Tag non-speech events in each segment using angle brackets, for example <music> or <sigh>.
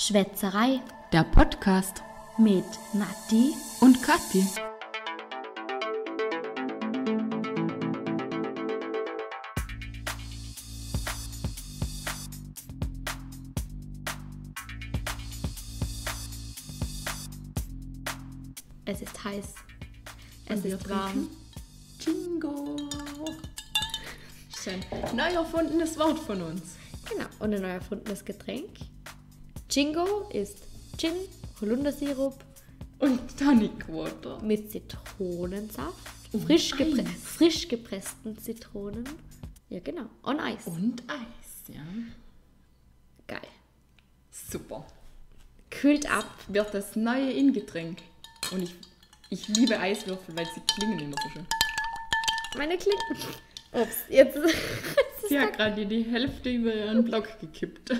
Schwätzerei Der Podcast mit Nati. und Kathi. Es ist heiß. Es Und ist warm. Jingo. Schön. Neu erfundenes Wort von uns. Genau. Und ein neu erfundenes Getränk. Jingo ist Gin, Holundersirup Und Tonic Water. mit Zitronensaft. Und Frisch, gepre Eis. frisch gepressten Zitronen. Ja, genau. On Eis. Und Eis, ja. Geil. Super. Kühlt ab. Wird das neue Ingetränk. Und ich, ich liebe Eiswürfel, weil sie klingen immer so schön. Meine Klinken. Ups, jetzt. <laughs> Sie hat gerade die Hälfte über ihren Block gekippt.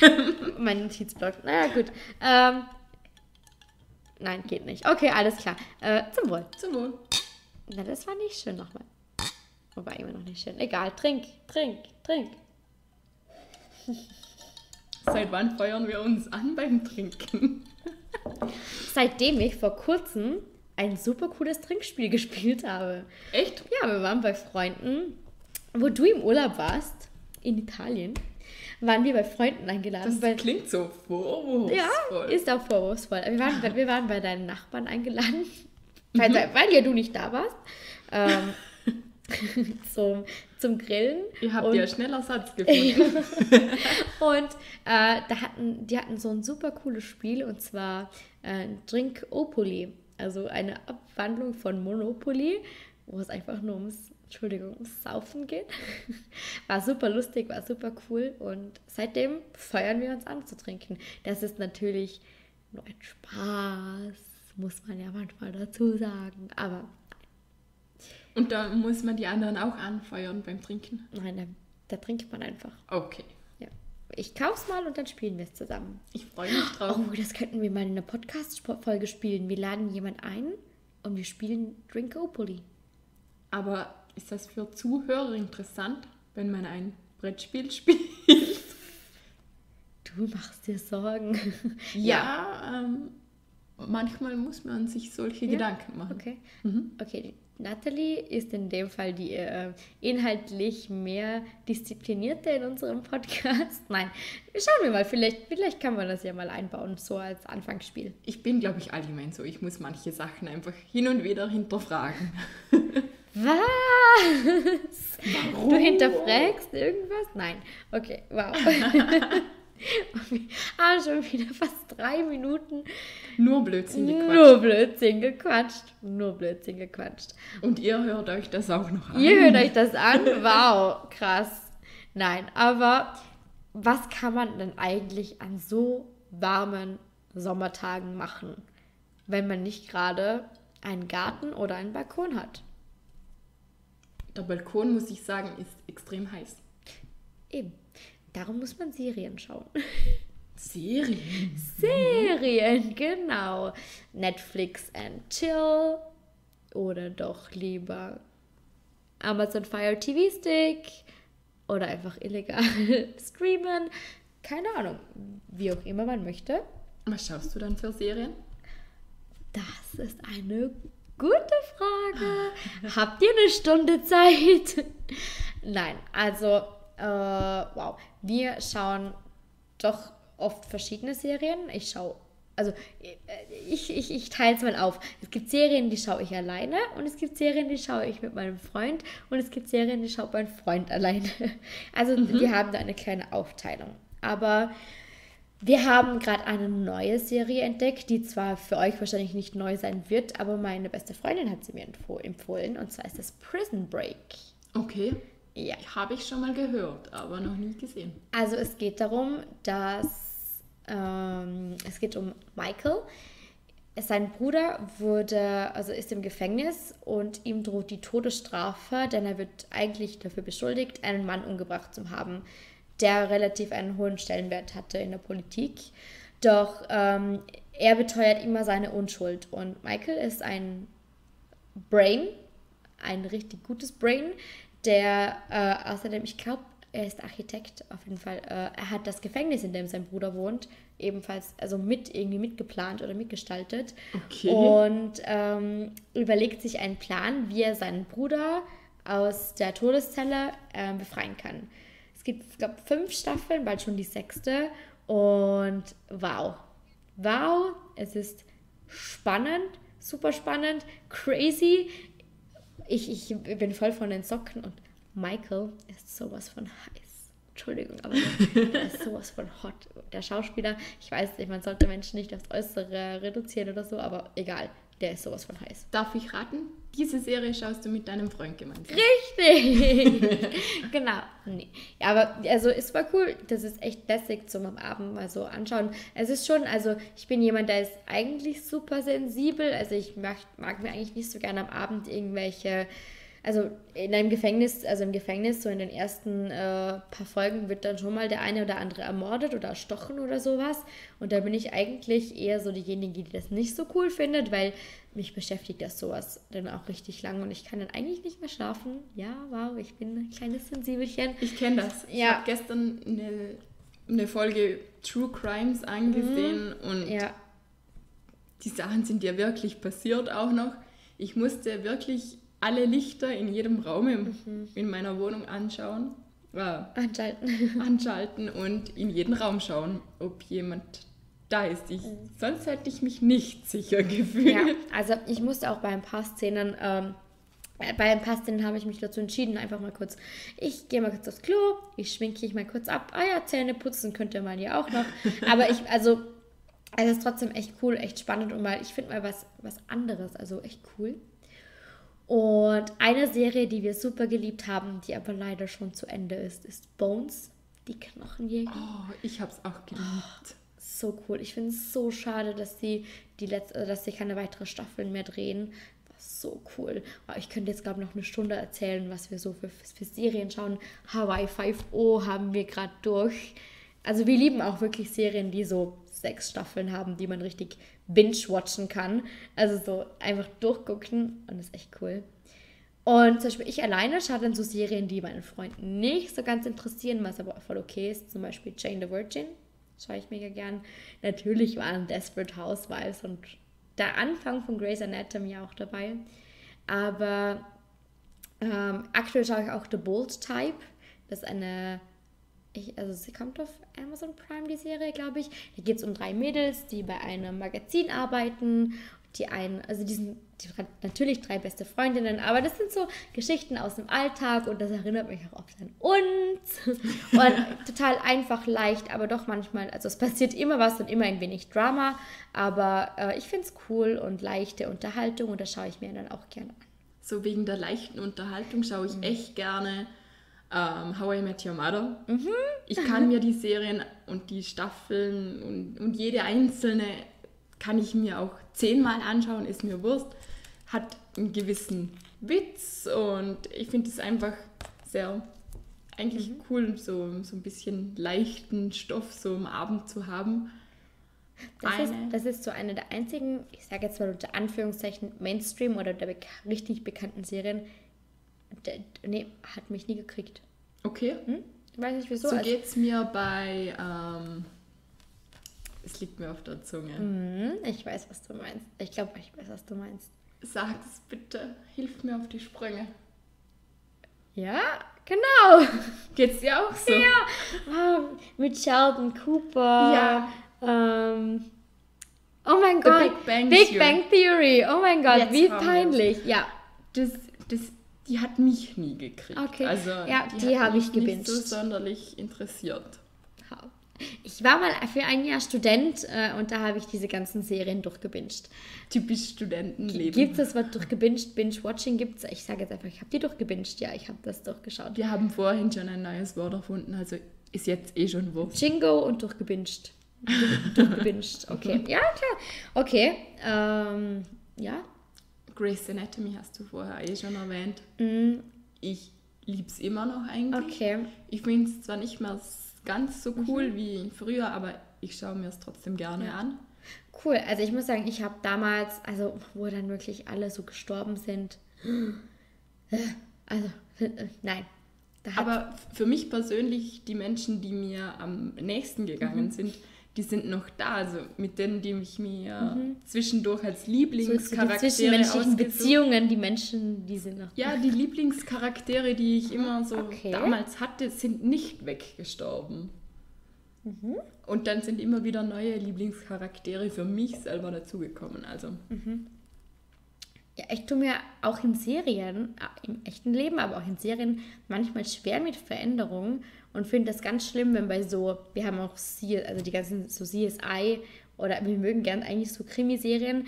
<laughs> mein Notizblock. Naja, gut. Ähm, nein, geht nicht. Okay, alles klar. Äh, zum Wohl. Zum Wohl. Na, das war nicht schön nochmal. Wobei immer noch nicht schön. Egal, trink, trink, trink. Seit wann feuern wir uns an beim Trinken? <laughs> Seitdem ich vor kurzem ein super cooles Trinkspiel gespielt habe. Echt? Ja, wir waren bei Freunden, wo du im Urlaub warst, in Italien, waren wir bei Freunden eingeladen. Das bei, klingt so vorwurfsvoll. ja, ist auch vorwurfsvoll. Wir waren, wir waren bei deinen Nachbarn eingeladen, <laughs> weil, weil ja du nicht da warst, ähm, <laughs> zum, zum Grillen. Ihr habt Und- ja schneller Satz <laughs> gefunden. Und äh, da hatten, die hatten so ein super cooles Spiel und zwar äh, Drinkopoly, also eine Abwandlung von Monopoly, wo es einfach nur ums, Entschuldigung, Saufen geht. <laughs> War super lustig, war super cool und seitdem feuern wir uns an zu trinken. Das ist natürlich nur ein Spaß, muss man ja manchmal dazu sagen, aber Und da muss man die anderen auch anfeuern beim Trinken. nein, da, da trinkt man einfach. Okay. Ja. Ich kauf's mal und dann spielen wir es zusammen. Ich freue mich <gasps> drauf. Oh, das könnten wir mal in einer Podcast-Folge spielen. Wir laden jemand ein und wir spielen Drinkopoly. Aber ist das für Zuhörer interessant, wenn man ein Brettspiel <laughs> spielt? Du machst dir Sorgen. Ja, ähm, manchmal muss man sich solche Ja? Gedanken machen. Okay. Mhm. Okay, Natalie ist in dem Fall die äh, inhaltlich mehr disziplinierte in unserem Podcast. Nein, schauen wir mal. Vielleicht, vielleicht kann man das ja mal einbauen, so als Anfangsspiel. Ich bin, glaube ich, allgemein so. Ich muss manche Sachen einfach hin und wieder hinterfragen. <laughs> Was? Du hinterfragst irgendwas? Nein. Okay, wow. <laughs> Haben schon wieder fast drei Minuten Nur Blödsinn gequatscht. nur Blödsinn gequatscht. Nur Blödsinn gequatscht. Und ihr hört euch das auch noch an. Ihr hört euch das an? <laughs> Wow, krass. Nein, aber was kann man denn eigentlich an so warmen Sommertagen machen, wenn man nicht gerade einen Garten oder einen Balkon hat? Der Balkon, muss ich sagen, ist extrem heiß. Eben. Darum muss man Serien schauen. Serien? Serien, genau. Netflix and Chill oder doch lieber Amazon Fire TV Stick oder einfach illegal <laughs> streamen. Keine Ahnung, wie auch immer man möchte. Was schaust du dann für Serien? Das ist eine gute Frage. Habt ihr eine Stunde Zeit? Nein, also, äh, wow. Wir schauen doch oft verschiedene Serien. Ich schaue, also, äh, ich, ich, ich teile es mal auf. Es gibt Serien, die schaue ich alleine und es gibt Serien, die schaue ich mit meinem Freund und es gibt Serien, die schaut mein Freund alleine. <laughs> Also, wir haben da eine kleine Aufteilung. Aber wir haben gerade eine neue Serie entdeckt, die zwar für euch wahrscheinlich nicht neu sein wird, aber meine beste Freundin hat sie mir empfoh- empfohlen und zwar ist das Prison Break. Okay. Ja. Habe ich schon mal gehört, aber noch nie gesehen. Also es geht darum, dass ähm, es geht um Michael. Sein Bruder wurde, also ist im Gefängnis und ihm droht die Todesstrafe, denn er wird eigentlich dafür beschuldigt, einen Mann umgebracht zu haben, der relativ einen hohen Stellenwert hatte in der Politik. Doch ähm, er beteuert immer seine Unschuld und Michael ist ein Brain, ein richtig gutes Brain, der äh, außerdem, ich glaube, er ist Architekt auf jeden Fall. Äh, er hat das Gefängnis, in dem sein Bruder wohnt, ebenfalls also mit irgendwie mitgeplant oder mitgestaltet. Okay. Und ähm, überlegt sich einen Plan, wie er seinen Bruder aus der Todeszelle äh, befreien kann. Es gibt, ich glaube, fünf Staffeln, bald schon die sechste. Und wow. Wow, es ist spannend, super spannend, crazy. Ich, ich bin voll von den Socken und Michael ist sowas von heiß. Entschuldigung, aber er ist sowas von hot. Der Schauspieler, ich weiß nicht, man sollte Menschen nicht aufs Äußere reduzieren oder so, aber egal, der ist sowas von heiß. Darf ich raten? Diese Serie schaust du mit deinem Freund gemeinsam. Richtig! <laughs> <laughs> genau. Nee. Ja, aber also es war cool. Das ist echt lässig zum am Abend mal so anschauen. Es ist schon, also ich bin jemand, der ist eigentlich super sensibel. Also ich mag, mag mir eigentlich nicht so gerne am Abend irgendwelche also in einem Gefängnis, also im Gefängnis, so in den ersten äh, paar Folgen wird dann schon mal der eine oder andere ermordet oder erstochen oder sowas. Und da bin ich eigentlich eher so diejenige, die das nicht so cool findet, weil mich beschäftigt das sowas dann auch richtig lang und ich kann dann eigentlich nicht mehr schlafen. Ja, wow, ich bin ein kleines Sensibelchen. Ich kenne das. Ja. Ich habe gestern eine, eine Folge True Crimes angesehen mhm. und ja. die Sachen sind ja wirklich passiert auch noch. Ich musste wirklich alle Lichter in jedem Raum im, mhm. in meiner Wohnung anschauen. Äh, anschalten. anschalten und in jeden Raum schauen, ob jemand da ist. Ich, mhm. Sonst hätte ich mich nicht sicher gefühlt. Ja, also ich musste auch bei ein paar Szenen, ähm, bei ein paar Szenen habe ich mich dazu entschieden, einfach mal kurz, ich gehe mal kurz aufs Klo, ich schminke mich mal kurz ab. Ah ja, Zähne putzen könnte man ja auch noch. Aber ich, also, es ist trotzdem echt cool, echt spannend und mal, ich finde mal was, was anderes, also echt cool. Und eine Serie, die wir super geliebt haben, die aber leider schon zu Ende ist, ist Bones, die Knochenjäger. Oh, ich habe es auch geliebt. Oh, so cool. Ich finde es so schade, dass sie die letzte, dass sie keine weitere Staffeln mehr drehen. War so cool. Oh, ich könnte jetzt glaube ich noch eine Stunde erzählen, was wir so für, für Serien schauen. Hawaii 5.0 haben wir gerade durch. Also wir lieben auch wirklich Serien, die so sechs Staffeln haben, die man richtig binge-watchen kann. Also so einfach durchgucken und das ist echt cool. Und zum Beispiel ich alleine schaue dann so Serien, die meinen Freunden nicht so ganz interessieren, was aber voll okay ist. Zum Beispiel Jane the Virgin. Schaue ich mega gern. Natürlich waren Desperate Housewives und der Anfang von Grey's Anatomy auch dabei. Aber ähm, aktuell schaue ich auch The Bold Type. Das ist eine ich, also sie kommt auf Amazon Prime, die Serie, glaube ich. Da geht es um drei Mädels, die bei einem Magazin arbeiten. Die einen, also die sind die, natürlich drei beste Freundinnen, aber das sind so Geschichten aus dem Alltag und das erinnert mich auch oft an uns. <laughs> Und total einfach, leicht, aber doch manchmal, also es passiert immer was und immer ein wenig Drama, aber äh, ich finde es cool und leichte Unterhaltung und das schaue ich mir dann auch gerne an. So wegen der leichten Unterhaltung schaue ich mhm. echt gerne ähm, How I Met Your Mother. Mhm. Ich kann mir die Serien und die Staffeln und, und jede einzelne kann ich mir auch zehnmal anschauen, ist mir Wurst. Hat einen gewissen Witz und ich finde es einfach sehr eigentlich mhm. cool, so, so ein bisschen leichten Stoff so am Abend zu haben. Das ist, das ist so eine der einzigen, ich sage jetzt mal unter Anführungszeichen, Mainstream oder der richtig bekannten Serien, der, nee, hat mich nie gekriegt. Okay. Hm? Weiß nicht wieso. So also, geht es mir bei. Ähm, es liegt mir auf der Zunge. Mhm, ich weiß, was du meinst. Ich glaube, ich weiß, was du meinst. Sag es bitte. Hilf mir auf die Sprünge. Ja, genau. <laughs> Geht's dir auch so? Ja. Oh, mit Sheldon Cooper. Ja. Ähm, oh mein The Gott. Big Bang, Big Bang Theory. Oh mein Gott, Jetzt wie peinlich. Ja. Das, das die hat mich nie gekriegt. Okay. Also, ja, die, die habe ich gebinged. nicht so sonderlich interessiert. Ich war mal für ein Jahr Student äh, und da habe ich diese ganzen Serien durchgebinged. Typisch Studentenleben. Gibt es das Wort durchgebinged? Binge-Watching gibt es? Ich sage jetzt einfach, ich habe die durchgebinged. Ja, ich habe das durchgeschaut. Wir haben vorhin schon ein neues Wort erfunden, also ist jetzt eh schon Wort. Jingo und durchgebinged. durchgebinged, <laughs> okay. Ja, klar. Okay, ähm, ja, Grey's Anatomy hast du vorher eh schon erwähnt. Mm. Ich liebe es immer noch eigentlich. Okay. Ich finde es zwar nicht mehr ganz so cool mhm. wie früher, aber ich schaue mir es trotzdem gerne ja. an. Cool, also ich muss sagen, ich habe damals, also wo dann wirklich alle so gestorben sind, also äh, nein, Aber für mich persönlich, die Menschen, die mir am nächsten gegangen mhm. sind, die sind noch da. Also mit denen, die mich mir mhm. zwischendurch als Lieblingscharaktere so die zwischenmenschlichen Beziehungen, die Menschen, die sind noch Ja, die Lieblingscharaktere, die ich immer so okay. damals hatte, sind nicht weggestorben. Mhm. Und dann sind immer wieder neue Lieblingscharaktere für mich selber dazugekommen. Also. Mhm. Ja, ich tue mir auch in Serien, äh, im echten Leben, aber auch in Serien manchmal schwer mit Veränderungen und finde das ganz schlimm, wenn bei so, wir haben auch C, also die ganzen so CSI oder wir mögen gern eigentlich so Krimiserien.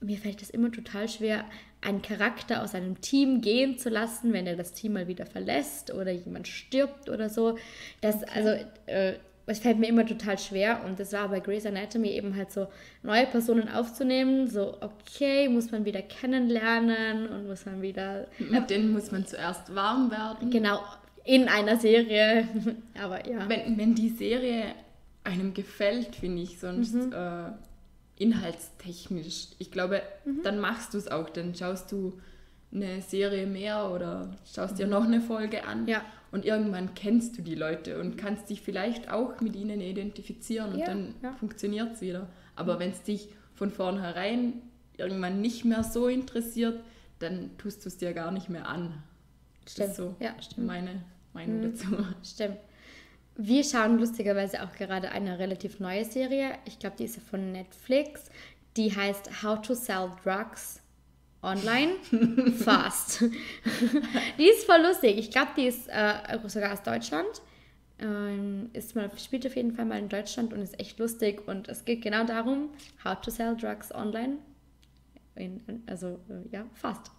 Mir fällt das immer total schwer, einen Charakter aus einem Team gehen zu lassen, wenn er das Team mal wieder verlässt oder jemand stirbt oder so. Das, okay. also, äh, es fällt mir immer total schwer und das war bei Grey's Anatomy eben halt so, neue Personen aufzunehmen, so okay, muss man wieder kennenlernen und muss man wieder... Mit denen muss man zuerst warm werden. Genau, in einer Serie. <laughs> Aber ja. Wenn, wenn die Serie einem gefällt, finde ich, sonst mhm. äh, inhaltstechnisch, ich glaube, mhm. dann machst du es auch. Dann schaust du eine Serie mehr oder schaust dir mhm. noch eine Folge an. Ja. Und irgendwann kennst du die Leute und kannst dich vielleicht auch mit ihnen identifizieren und ja, dann ja. funktioniert es wieder. Aber wenn es dich von vornherein irgendwann nicht mehr so interessiert, dann tust du es dir gar nicht mehr an. Stimmt. Das ist so ja, stimmt. meine Meinung mhm. dazu. Stimmt. Wir schauen lustigerweise auch gerade eine relativ neue Serie. Ich glaube, die ist von Netflix. Die heißt How to Sell Drugs Online Fast. <laughs> die ist voll lustig. Ich glaube, die ist äh, sogar aus Deutschland. Ähm, ist mal, spielt auf jeden Fall mal in Deutschland und ist echt lustig. Und es geht genau darum, how to sell drugs online. In, also, äh, ja, fast.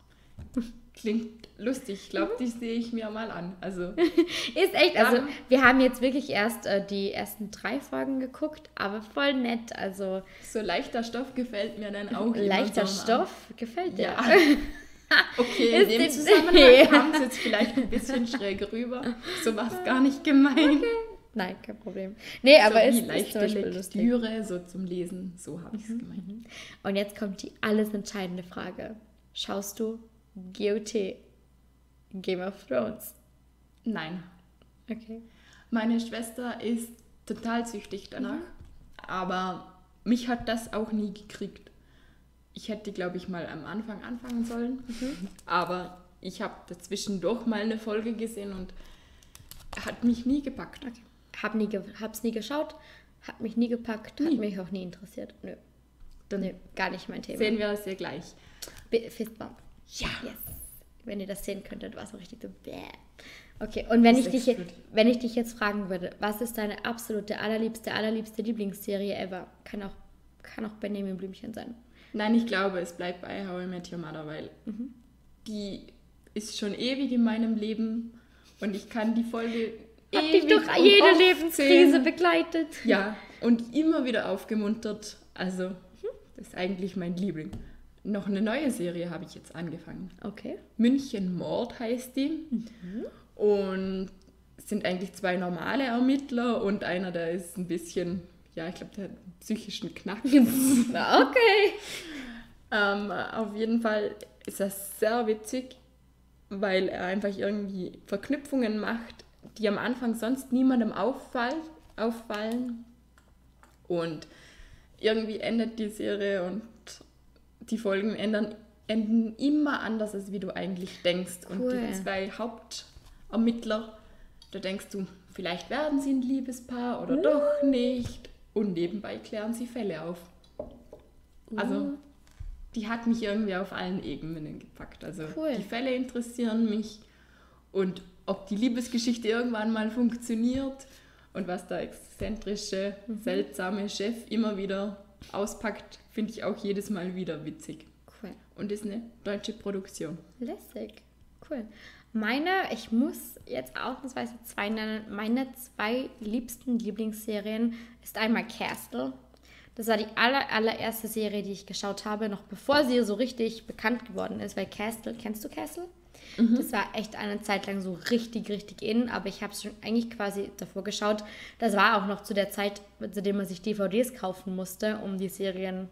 <laughs> Klingt lustig. Ich glaube, die sehe ich mir mal an. Also <laughs> ist echt. Also wir haben jetzt wirklich erst äh, die ersten drei Folgen geguckt, aber voll nett. Also so leichter Stoff gefällt mir dann auch. Leichter Stoff an. gefällt dir. Ja. <laughs> okay, in dem Zusammenhang kam es jetzt vielleicht ein bisschen schräg rüber. So war es gar nicht gemeint. Okay. Nein, kein Problem. Nee, so aber es ist leichte Lektüre, so zum Lesen, so habe ich es mhm. gemeint. Und jetzt kommt die alles entscheidende Frage. Schaust du GOT. Game of Thrones. Nein. Okay. Meine Schwester ist total süchtig danach, mhm. aber mich hat das auch nie gekriegt. Ich hätte, glaube ich, mal am Anfang anfangen sollen, mhm. aber ich habe dazwischen doch mal eine Folge gesehen und hat mich nie gepackt. Okay. Hab nie, hab's nie geschaut, hat mich nie gepackt, nie. hat mich auch nie interessiert. Nö. Dann Nö, gar nicht mein Thema. Sehen wir das ja gleich. Fistbump. Ja. Yes. Wenn ihr das sehen könntet, war es so richtig so bäh. Okay, und wenn ich, dich, wenn ich dich jetzt fragen würde, was ist deine absolute, allerliebste, allerliebste Lieblingsserie ever? Kann auch, kann auch Benjamin Blümchen sein. Nein, ich glaube, es bleibt bei How I Met Your Mother, weil mhm. die ist schon ewig in meinem Leben und ich kann die Folge Hat ewig dich doch jede Lebenskrise begleitet. Ja, und immer wieder aufgemuntert. Also, mhm. das ist eigentlich mein Liebling. Noch eine neue Serie habe ich jetzt angefangen. Okay. München Mord heißt die. Mhm. Und es sind eigentlich zwei normale Ermittler und einer, der ist ein bisschen, ja, ich glaube, der hat einen psychischen Knack. <laughs> okay. ähm, auf jeden Fall ist das sehr witzig, weil er einfach irgendwie Verknüpfungen macht, die am Anfang sonst niemandem auffall, auffallen. Und irgendwie endet die Serie und die Folgen ändern, enden immer anders, als wie du eigentlich denkst. Cool. Und die zwei Hauptermittler, da denkst du, vielleicht werden sie ein Liebespaar oder uh. doch nicht. Und nebenbei klären sie Fälle auf. Uh. Also, die hat mich irgendwie auf allen Ebenen gepackt. Also, cool. die Fälle interessieren mich und ob die Liebesgeschichte irgendwann mal funktioniert und was der exzentrische, mhm. seltsame Chef immer wieder auspackt, finde ich auch jedes Mal wieder witzig. Cool. Und ist eine deutsche Produktion. Lässig. Cool. Meine, ich muss jetzt ausnahmsweise zwei nennen. Meine zwei liebsten Lieblingsserien ist einmal Castle. Das war die aller, allererste Serie, die ich geschaut habe, noch bevor sie so richtig bekannt geworden ist, weil Castle, kennst du Castle? Mhm. Das war echt eine Zeit lang so richtig, richtig in, aber ich habe es schon eigentlich quasi davor geschaut. Das war auch noch zu der Zeit, zu der man sich DVDs kaufen musste, um die Serien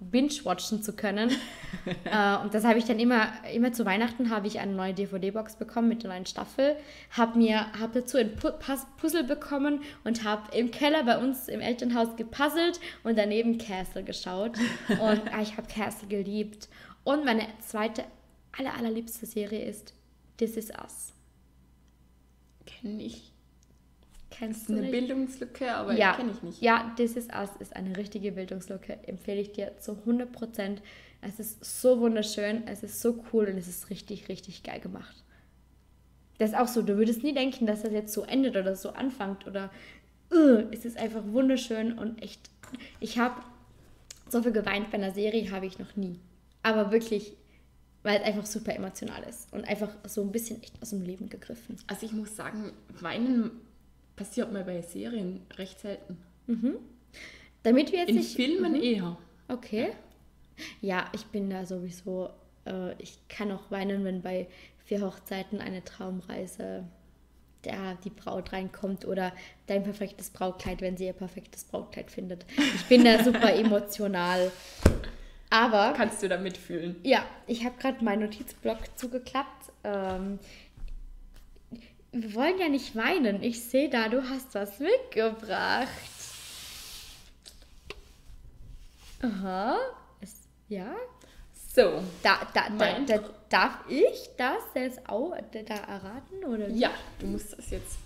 binge-watchen zu können. <laughs> äh, und das habe ich dann immer, immer zu Weihnachten habe ich eine neue DVD-Box bekommen mit der neuen Staffel, habe mir, habe dazu ein Puzzle bekommen und habe im Keller bei uns im Elternhaus gepuzzelt und daneben Castle geschaut. <laughs> Und äh, ich habe Castle geliebt. Und meine zweite, aller, allerliebste Serie ist This Is Us. Kenne ich. Kennst du eine nicht? Bildungslücke, aber ja, kenne ich nicht. Ja, This Is Us ist eine richtige Bildungslücke. Empfehle ich dir zu 100 Prozent. Es ist so wunderschön, es ist so cool und es ist richtig, richtig geil gemacht. Das ist auch so, du würdest nie denken, dass das jetzt so endet oder so anfängt oder uh, es ist einfach wunderschön und echt. Ich habe so viel geweint bei einer Serie, habe ich noch nie. Aber wirklich, weil es einfach super emotional ist und einfach so ein bisschen echt aus dem Leben gegriffen. Also ich muss sagen, weinen passiert mir bei Serien recht selten. Mhm. Damit wir jetzt In nicht, Filmen mhm. eher. Okay. Ja, ich bin da sowieso, äh, ich kann auch weinen, wenn bei vier Hochzeiten eine Traumreise der, die Braut reinkommt oder dein perfektes Brautkleid, wenn sie ihr perfektes Brautkleid findet. Ich bin da super <laughs> emotional. Aber. Kannst du da mitfühlen? Ja, ich habe gerade meinen Notizblock zugeklappt. Ähm, wir wollen ja nicht weinen. Ich sehe da, du hast was mitgebracht. Aha. Ist, ja. So. Da, da, da, da, darf ich das jetzt auch da erraten? Oder Ja, du musst das jetzt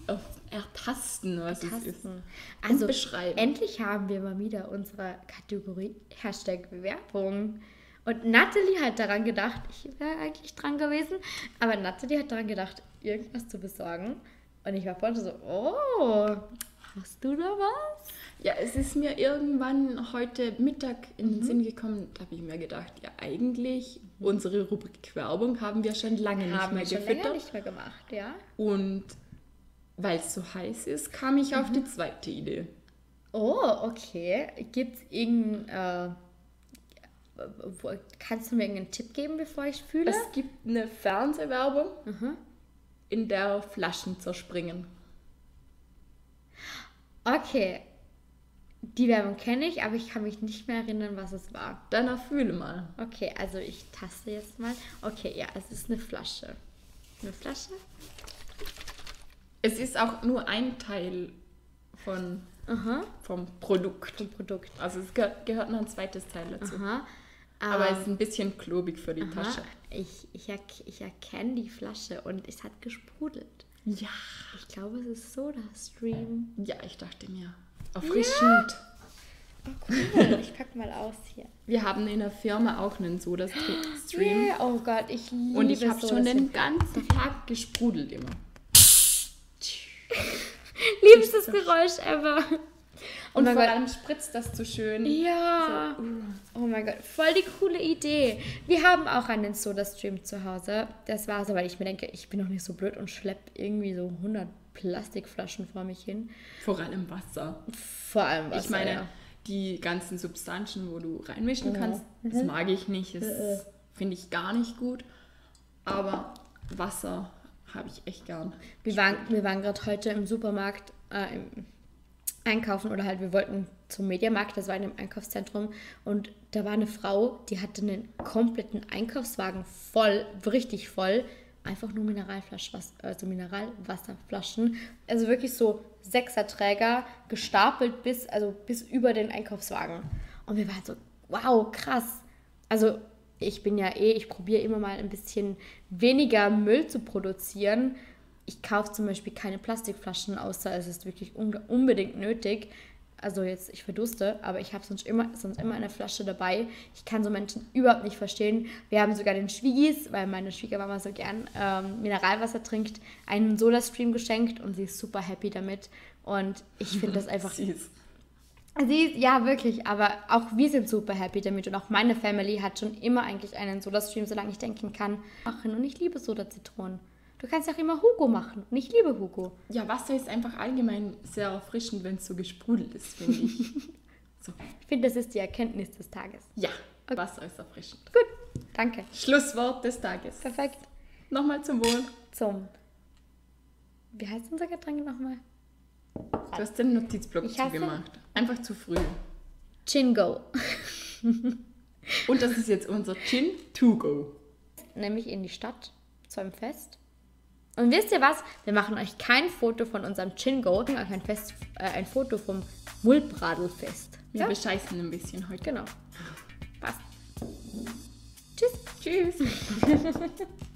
ertasten, was ertasten. es ist. Also, beschreiben. endlich haben wir mal wieder unsere Kategorie Hashtag Werbung. Und Natalie hat daran gedacht, ich wäre eigentlich dran gewesen, aber Natalie hat daran gedacht, irgendwas zu besorgen. Und ich war vorhin so, oh, hast du da was? Ja, es ist mir irgendwann heute Mittag in den mhm. Sinn gekommen, da habe ich mir gedacht, ja eigentlich, mhm. unsere Rubrik Werbung haben wir schon lange haben nicht mehr gefüttert. Haben wir nicht mehr gemacht, ja. Und weil es so heiß ist, kam ich mhm. auf die zweite Idee. Oh, okay. Gibt es irgendein... Äh, kannst du mir irgendeinen Tipp geben, bevor ich fühle? Es gibt eine Fernsehwerbung. Mhm in der Flaschen zerspringen. Okay. Die Werbung kenne ich, aber ich kann mich nicht mehr erinnern, was es war. Dann erfühle mal. Okay, also ich taste jetzt mal. Okay, ja, es ist eine Flasche. Eine Flasche? Es ist auch nur ein Teil von, Aha. vom Produkt. Vom Produkt. Also es gehört noch ein zweites Teil dazu. Aha. Aber es ist ein bisschen klobig für die Aha, Tasche. Ich, ich, er, ich erkenne die Flasche und es hat gesprudelt. Ja. Ich glaube, es ist Soda Stream. Ja, ich dachte mir. Erfrischend. Ja. Oh, cool. Ich pack mal aus hier. Wir haben in der Firma auch einen Soda Stream. Yeah. Oh Gott, ich liebe Und ich habe schon den ganzen Tag gesprudelt immer. <laughs> Liebstes Geräusch ever. Und oh vor allem spritzt das so schön. Ja. So, uh. Oh mein Gott, voll die coole Idee. Wir haben auch einen Soda-Stream zu Hause. Das war so, weil ich mir denke, ich bin noch nicht so blöd und schleppe irgendwie so 100 Plastikflaschen vor mich hin. Vor allem Wasser. Vor allem Wasser. Ich meine, ja. die ganzen Substanzen, wo du reinmischen kannst, mhm. das mag ich nicht. Das mhm. finde ich gar nicht gut. Aber Wasser habe ich echt gern. Wir waren, wir waren gerade heute im Supermarkt, äh, im einkaufen oder halt wir wollten zum Mediamarkt, das war in einem Einkaufszentrum und da war eine Frau, die hatte einen kompletten Einkaufswagen voll, richtig voll, einfach nur Mineralflaschen, also Mineralwasserflaschen, also wirklich so Sechserträger gestapelt bis also bis über den Einkaufswagen. Und wir waren so wow krass, also ich bin ja eh, ich probiere immer mal ein bisschen weniger Müll zu produzieren ich kaufe zum Beispiel keine Plastikflaschen, außer es ist wirklich unbedingt nötig. Also jetzt, ich verdurste, aber ich habe sonst immer, sonst immer eine Flasche dabei. Ich kann so Menschen überhaupt nicht verstehen. Wir haben sogar den Schwiegis, weil meine Schwiegermama so gern ähm, Mineralwasser trinkt, einen Soda-Stream geschenkt und sie ist super happy damit. Und ich finde das <laughs> einfach... Süß. Sie, ja, wirklich, aber auch wir sind super happy damit und auch meine Family hat schon immer eigentlich einen Soda-Stream, solange ich denken kann, machen. Und ich liebe Soda-Zitronen. Du kannst auch immer Hugo machen. Und ich liebe Hugo. Ja, Wasser ist einfach allgemein sehr erfrischend, wenn es so gesprudelt ist, finde ich. <laughs> so. Ich finde, das ist die Erkenntnis des Tages. Ja, okay. Wasser ist erfrischend. Gut, danke. Schlusswort des Tages. Perfekt. Nochmal zum Wohl. Zum. Wie heißt unser Getränk nochmal? Du hast den Notizblock ich zugemacht. Einfach zu früh. Chingo. Und das ist jetzt unser Gin to go. Nämlich in die Stadt zu einem Fest. Und wisst ihr was? Wir machen euch kein Foto von unserem Chin-Go, kein Fest, äh, ein Foto vom Mullbradelfest. Wir ja? bescheißen ein bisschen heute. Genau. Passt. Tschüss. Tschüss. <laughs>